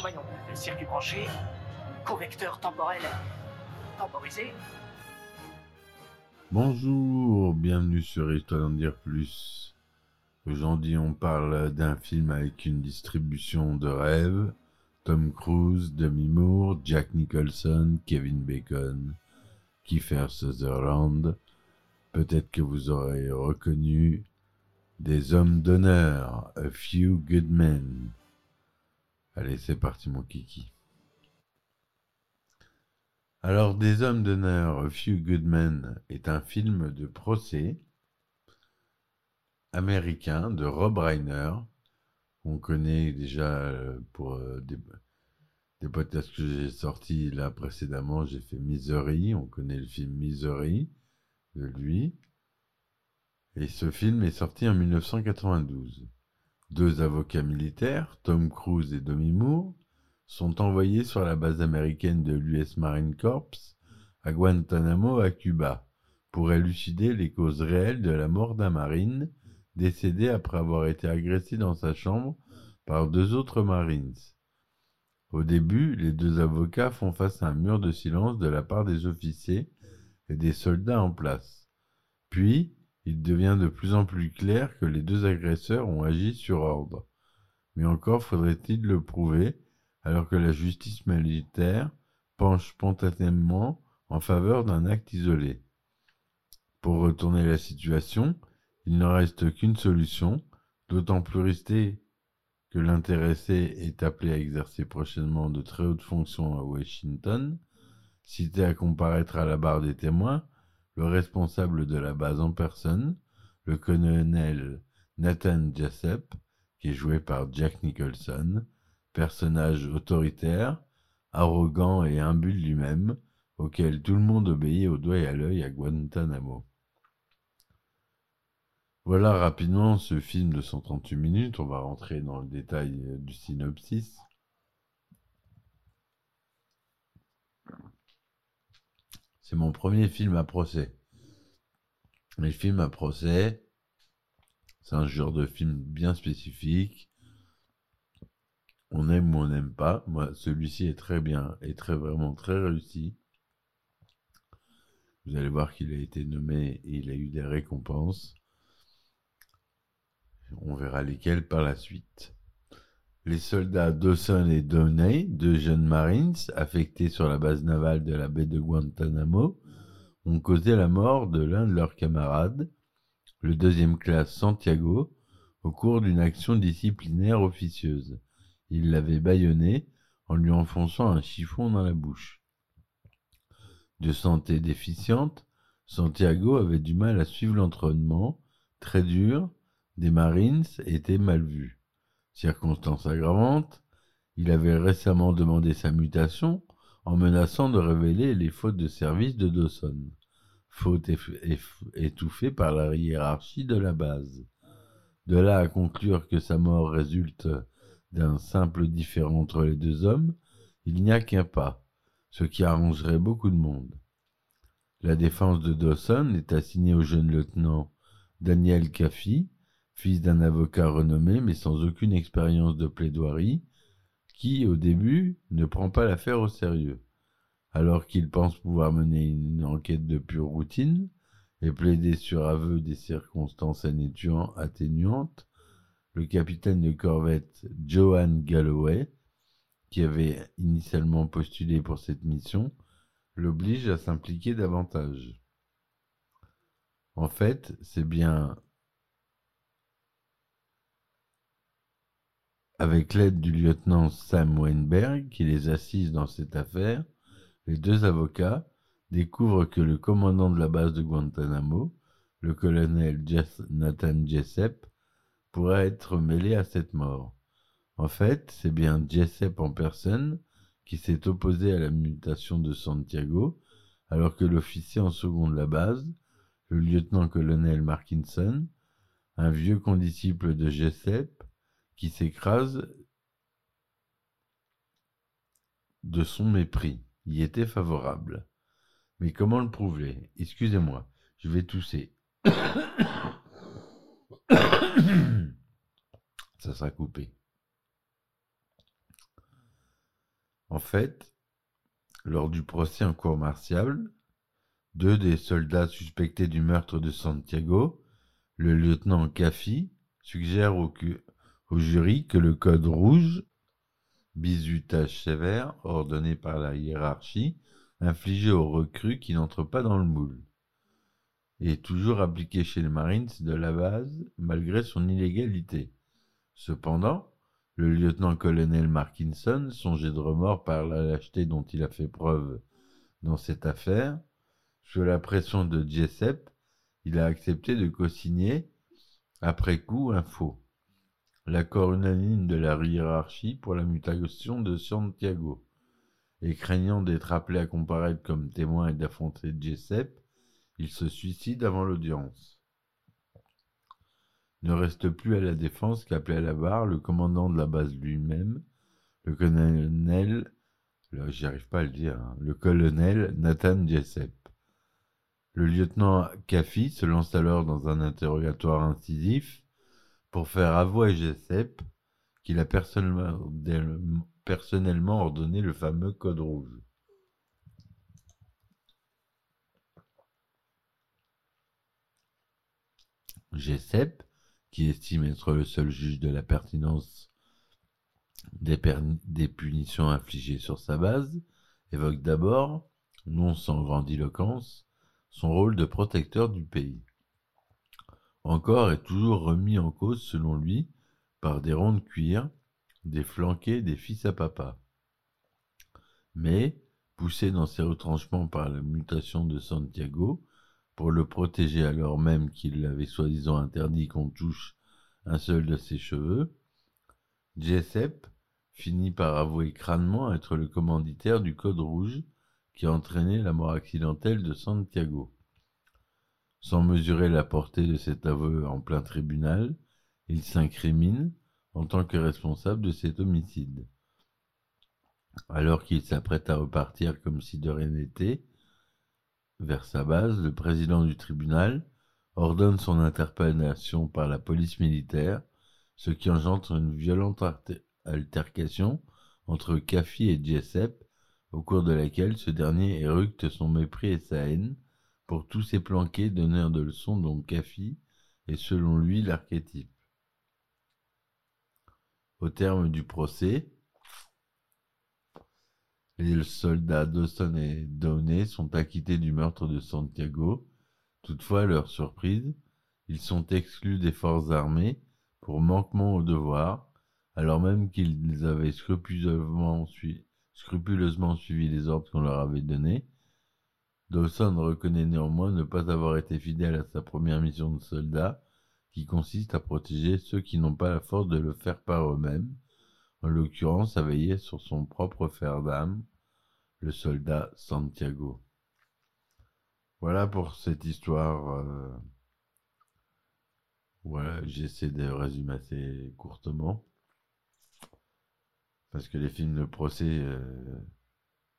Voyons, circuit branché, correcteur temporel temporisé. Bonjour, bienvenue sur Histoire d'en dire plus. Aujourd'hui, on parle d'un film avec une distribution de rêve. Tom Cruise, Demi Moore, Jack Nicholson, Kevin Bacon, Kiefer Sutherland. Peut-être que vous aurez reconnu des hommes d'honneur, A Few Good Men. Allez, c'est parti mon kiki. Alors, Des Hommes d'honneur, A Few Good Men est un film de procès américain de Rob Reiner. On connaît déjà euh, pour euh, des, des podcasts que j'ai sortis là précédemment. J'ai fait Misery. On connaît le film Misery de lui. Et ce film est sorti en 1992. Deux avocats militaires, Tom Cruise et Demi Moore, sont envoyés sur la base américaine de l'US Marine Corps à Guantanamo, à Cuba, pour élucider les causes réelles de la mort d'un marine décédé après avoir été agressé dans sa chambre par deux autres Marines. Au début, les deux avocats font face à un mur de silence de la part des officiers et des soldats en place. Puis, il devient de plus en plus clair que les deux agresseurs ont agi sur ordre. Mais encore faudrait-il le prouver, alors que la justice militaire penche spontanément en faveur d'un acte isolé. Pour retourner la situation, il ne reste qu'une solution, d'autant plus risquée que l'intéressé est appelé à exercer prochainement de très hautes fonctions à Washington, cité à comparaître à la barre des témoins, le responsable de la base en personne, le colonel Nathan Jessup, qui est joué par Jack Nicholson, personnage autoritaire, arrogant et imbu de lui-même, auquel tout le monde obéit au doigt et à l'œil à Guantanamo. Voilà rapidement ce film de 138 minutes. On va rentrer dans le détail euh, du synopsis. C'est mon premier film à procès. Les films à procès, c'est un genre de film bien spécifique. On aime ou on n'aime pas. Moi, celui-ci est très bien et très vraiment très réussi. Vous allez voir qu'il a été nommé et il a eu des récompenses. On verra lesquels par la suite. Les soldats Dawson et Downey, deux jeunes Marines affectés sur la base navale de la baie de Guantanamo, ont causé la mort de l'un de leurs camarades, le deuxième classe Santiago, au cours d'une action disciplinaire officieuse. Ils l'avaient bâillonné en lui enfonçant un chiffon dans la bouche. De santé déficiente, Santiago avait du mal à suivre l'entraînement, très dur, des Marines était mal vu. Circonstance aggravante, il avait récemment demandé sa mutation en menaçant de révéler les fautes de service de Dawson, faute étouffée par la hiérarchie de la base. De là à conclure que sa mort résulte d'un simple différend entre les deux hommes, il n'y a qu'un pas, ce qui arrangerait beaucoup de monde. La défense de Dawson est assignée au jeune lieutenant Daniel Caffey, fils d'un avocat renommé mais sans aucune expérience de plaidoirie, qui, au début, ne prend pas l'affaire au sérieux. Alors qu'il pense pouvoir mener une enquête de pure routine et plaider sur aveu des circonstances atténuantes, le capitaine de corvette Johan Galloway, qui avait initialement postulé pour cette mission, l'oblige à s'impliquer davantage. En fait, c'est bien Avec l'aide du lieutenant Sam Weinberg, qui les assise dans cette affaire, les deux avocats découvrent que le commandant de la base de Guantanamo, le colonel Nathan Jessup, pourrait être mêlé à cette mort. En fait, c'est bien Jessup en personne qui s'est opposé à la mutation de Santiago, alors que l'officier en second de la base, le lieutenant-colonel Markinson, un vieux condisciple de Jessup, qui s'écrase de son mépris, y était favorable. Mais comment le prouver? Excusez-moi, je vais tousser. Ça sera coupé. En fait, lors du procès en cour martiale, deux des soldats suspectés du meurtre de Santiago, le lieutenant Caffi, suggèrent au, au jury que le code rouge, bizutage sévère, ordonné par la hiérarchie, infligé aux recrues qui n'entrent pas dans le moule, est toujours appliqué chez les Marines de la base malgré son illégalité. Cependant, le lieutenant-colonel Markinson, songé de remords par la lâcheté dont il a fait preuve dans cette affaire, sous la pression de Jessup, il a accepté de co-signer, après coup, un faux. L'accord unanime de la hiérarchie pour la mutation de Santiago. Et craignant d'être appelé à comparaître comme témoin et d'affronter Jessup, il se suicide avant l'audience ne reste plus à la défense qu'appeler à la barre le commandant de la base lui-même, le colonel, j'y arrive pas à le dire, hein, le colonel Nathan Jessup. Le lieutenant Caffi se lance alors dans un interrogatoire incisif pour faire avouer à qu'il a personnellement ordonné le fameux code rouge. Jessup qui estime être le seul juge de la pertinence des, punitions infligées sur sa base, évoque d'abord, non sans grandiloquence, son rôle de protecteur du pays. Encore et toujours remis en cause, selon lui, par des ronds de cuir, des flanqués, des fils à papa. Mais, poussé dans ses retranchements par la mutation de Santiago, pour le protéger alors même qu'il avait soi-disant interdit qu'on touche un seul de ses cheveux, Jessup finit par avouer crânement être le commanditaire du Code rouge qui a entraîné la mort accidentelle de Santiago. Sans mesurer la portée de cet aveu en plein tribunal, il s'incrimine en tant que responsable de cet homicide. Alors qu'il s'apprête à repartir comme si de rien n'était, vers sa base, le président du tribunal ordonne son interpellation par la police militaire, ce qui engendre une violente altercation entre Caffi et Jessup, au cours de laquelle ce dernier éructe son mépris et sa haine pour tous ces planqués donneurs de leçons dont Caffi est selon lui l'archétype. Au terme du procès, les soldats Dawson et Downey sont acquittés du meurtre de Santiago. Toutefois, à leur surprise, ils sont exclus des forces armées pour manquement au devoir, alors même qu'ils avaient scrupuleusement suivi les ordres qu'on leur avait donnés. Dawson reconnaît néanmoins ne pas avoir été fidèle à sa première mission de soldat, qui consiste à protéger ceux qui n'ont pas la force de le faire par eux-mêmes, en l'occurrence à veiller sur son propre fer d'âme, le soldat Santiago. Voilà pour cette histoire. Euh, voilà, j'essaie de résumer assez courtement. Parce que les films de procès, euh,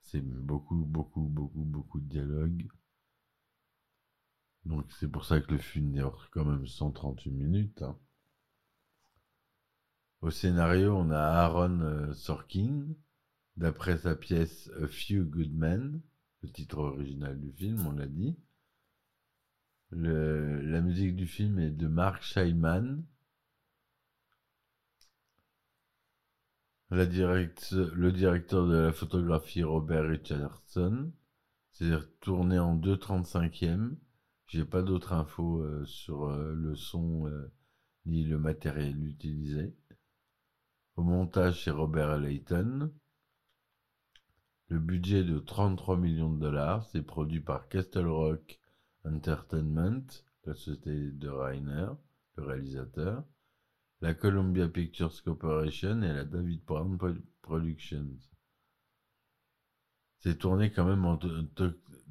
c'est beaucoup, beaucoup, beaucoup, beaucoup de dialogue. Donc c'est pour ça que le film dure quand même 138 minutes. Hein. Au scénario, on a Aaron euh, Sorkin, d'après sa pièce A Few Good Men, le titre original du film, on l'a dit. la musique du film est de Mark Scheiman. Le directeur de la photographie Robert Richardson. C'est tourné en 2.35e. J'ai pas d'autres infos euh, sur euh, le son ni le matériel utilisé. Au montage, c'est Robert Layton. Le budget de 33 millions de dollars, c'est produit par Castle Rock Entertainment, la société de Reiner, le réalisateur, la Columbia Pictures Corporation et la David Brown Productions. C'est tourné quand même en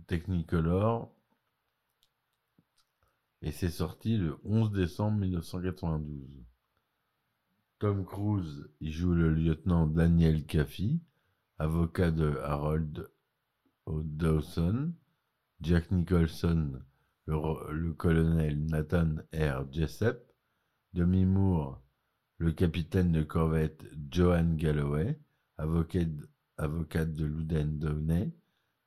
Technicolor et c'est sorti le 11 décembre 1992. Tom Cruise y joue le lieutenant Daniel Caffey, avocat de Harold Dawson, Jack Nicholson, le, colonel Nathan R. Jessup, Demi Moore, le capitaine de corvette Johan Galloway, avocat, avocate de Loudon Downey,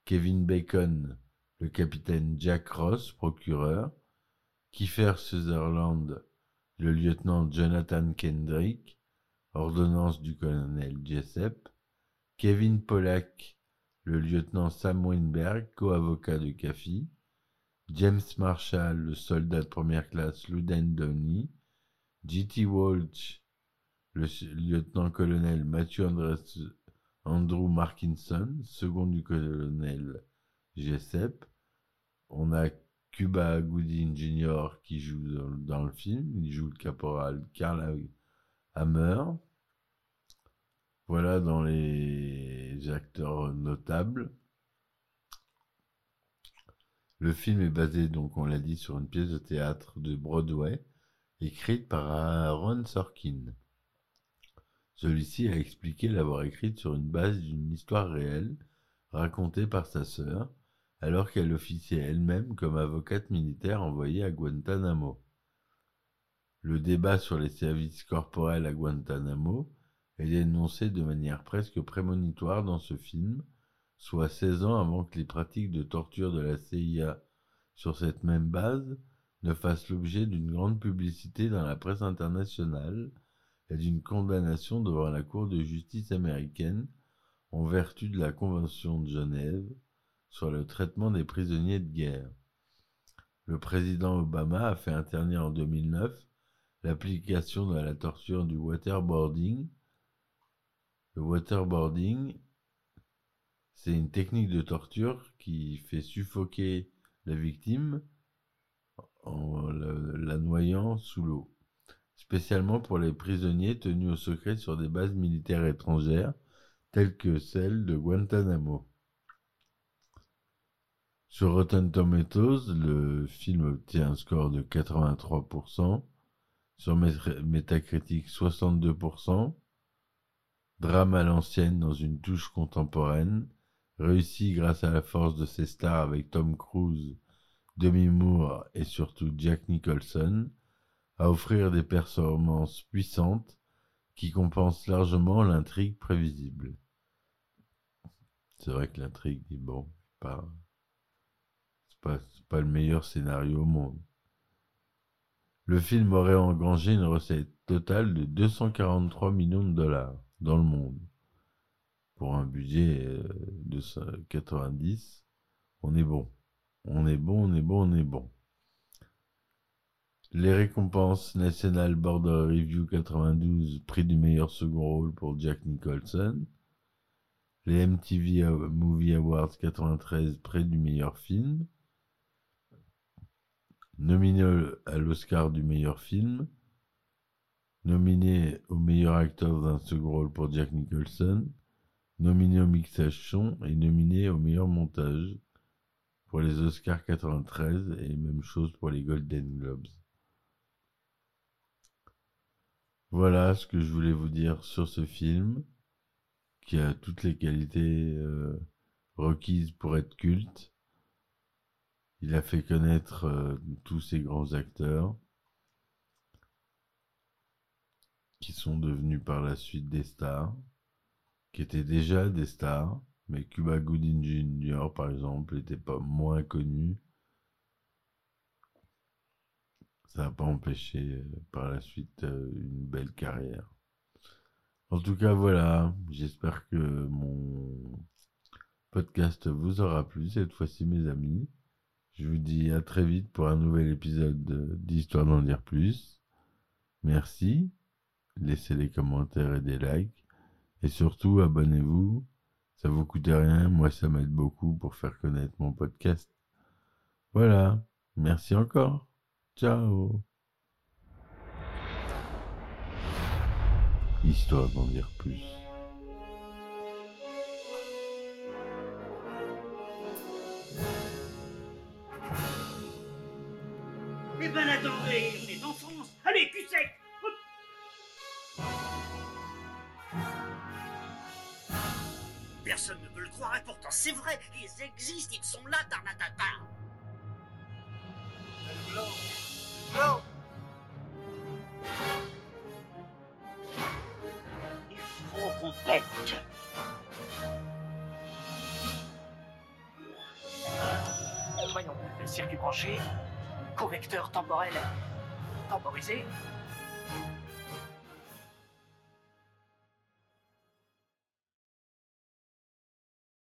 Kevin Bacon, le capitaine Jack Ross, procureur, Kiefer Sutherland, le lieutenant Jonathan Kendrick, ordonnance du colonel Jessup, Kevin Pollack, le lieutenant Sam Winberg, co-avocat de Caffey, James Marshall, le soldat de première classe Luden Downey, G.T. Walsh, le lieutenant-colonel Matthew Andrew Markinson, second du colonel Jessup. On a Cuba Gooding Jr. qui joue dans, le film. Il joue le caporal Karl Hammer. Voilà dans les acteurs notables. Le film est basé, donc on l'a dit, sur une pièce de théâtre de Broadway, écrite par Aaron Sorkin. Celui-ci a expliqué l'avoir écrite sur une base d'une histoire réelle, racontée par sa sœur, alors qu'elle officiait elle-même comme avocate militaire envoyée à Guantanamo. Le débat sur les services corporels à Guantanamo est dénoncé de manière presque prémonitoire dans ce film, soit 16 ans avant que les pratiques de torture de la CIA sur cette même base ne fassent l'objet d'une grande publicité dans la presse internationale et d'une condamnation devant la Cour de justice américaine en vertu de la Convention de Genève sur le traitement des prisonniers de guerre. Le président Obama a fait interdire en 2009 l'application de la torture du waterboarding. Le waterboarding c'est une technique de torture qui fait suffoquer la victime en la, noyant sous l'eau, spécialement pour les prisonniers tenus au secret sur des bases militaires étrangères, telles que celle de Guantanamo. Sur Rotten Tomatoes, le film obtient un score de 83%, sur Metacritic 62%, drame à l'ancienne dans une touche contemporaine, réussi grâce à la force de ses stars avec Tom Cruise, Demi Moore et surtout Jack Nicholson, à offrir des performances puissantes qui compensent largement l'intrigue prévisible. C'est vrai que l'intrigue est bon, c'est pas, pas le meilleur scénario au monde. Le film aurait engrangé une recette totale de 243 millions de dollars dans le monde pour un budget euh, de 90, on est bon. On est bon, on est bon, on est bon. Les récompenses National Border Review 92, prix du meilleur second rôle pour Jack Nicholson. Les MTV Movie Awards 93, prix du meilleur film. Nominé à l'Oscar du meilleur film. Nominé au meilleur acteur d'un second rôle pour Jack Nicholson nominé au mixage son et nominé au meilleur montage pour les Oscars 93 et même chose pour les Golden Globes. Voilà ce que je voulais vous dire sur ce film qui a toutes les qualités euh, requises pour être culte. Il a fait connaître euh, tous ces grands acteurs qui sont devenus par la suite des stars qui étaient déjà des stars, mais Cuba Gooding Jr. par exemple n'était pas moins connu. Ça n'a pas empêché euh, par la suite euh, une belle carrière. En tout cas, voilà, j'espère que mon podcast vous aura plu cette fois-ci, mes amis. Je vous dis à très vite pour un nouvel épisode d'Histoire d'en dire plus. Merci. Laissez des commentaires et des likes. Et surtout, abonnez-vous. Ça vous coûte rien. Moi, ça m'aide beaucoup pour faire connaître mon podcast. Voilà. Merci encore. Ciao. Histoire d'en dire plus. Pourtant c'est vrai, ils existent, ils sont là, Tarnatata. Il faut qu'on pète. Voyons, le circuit branché, correcteur temporel temporisé,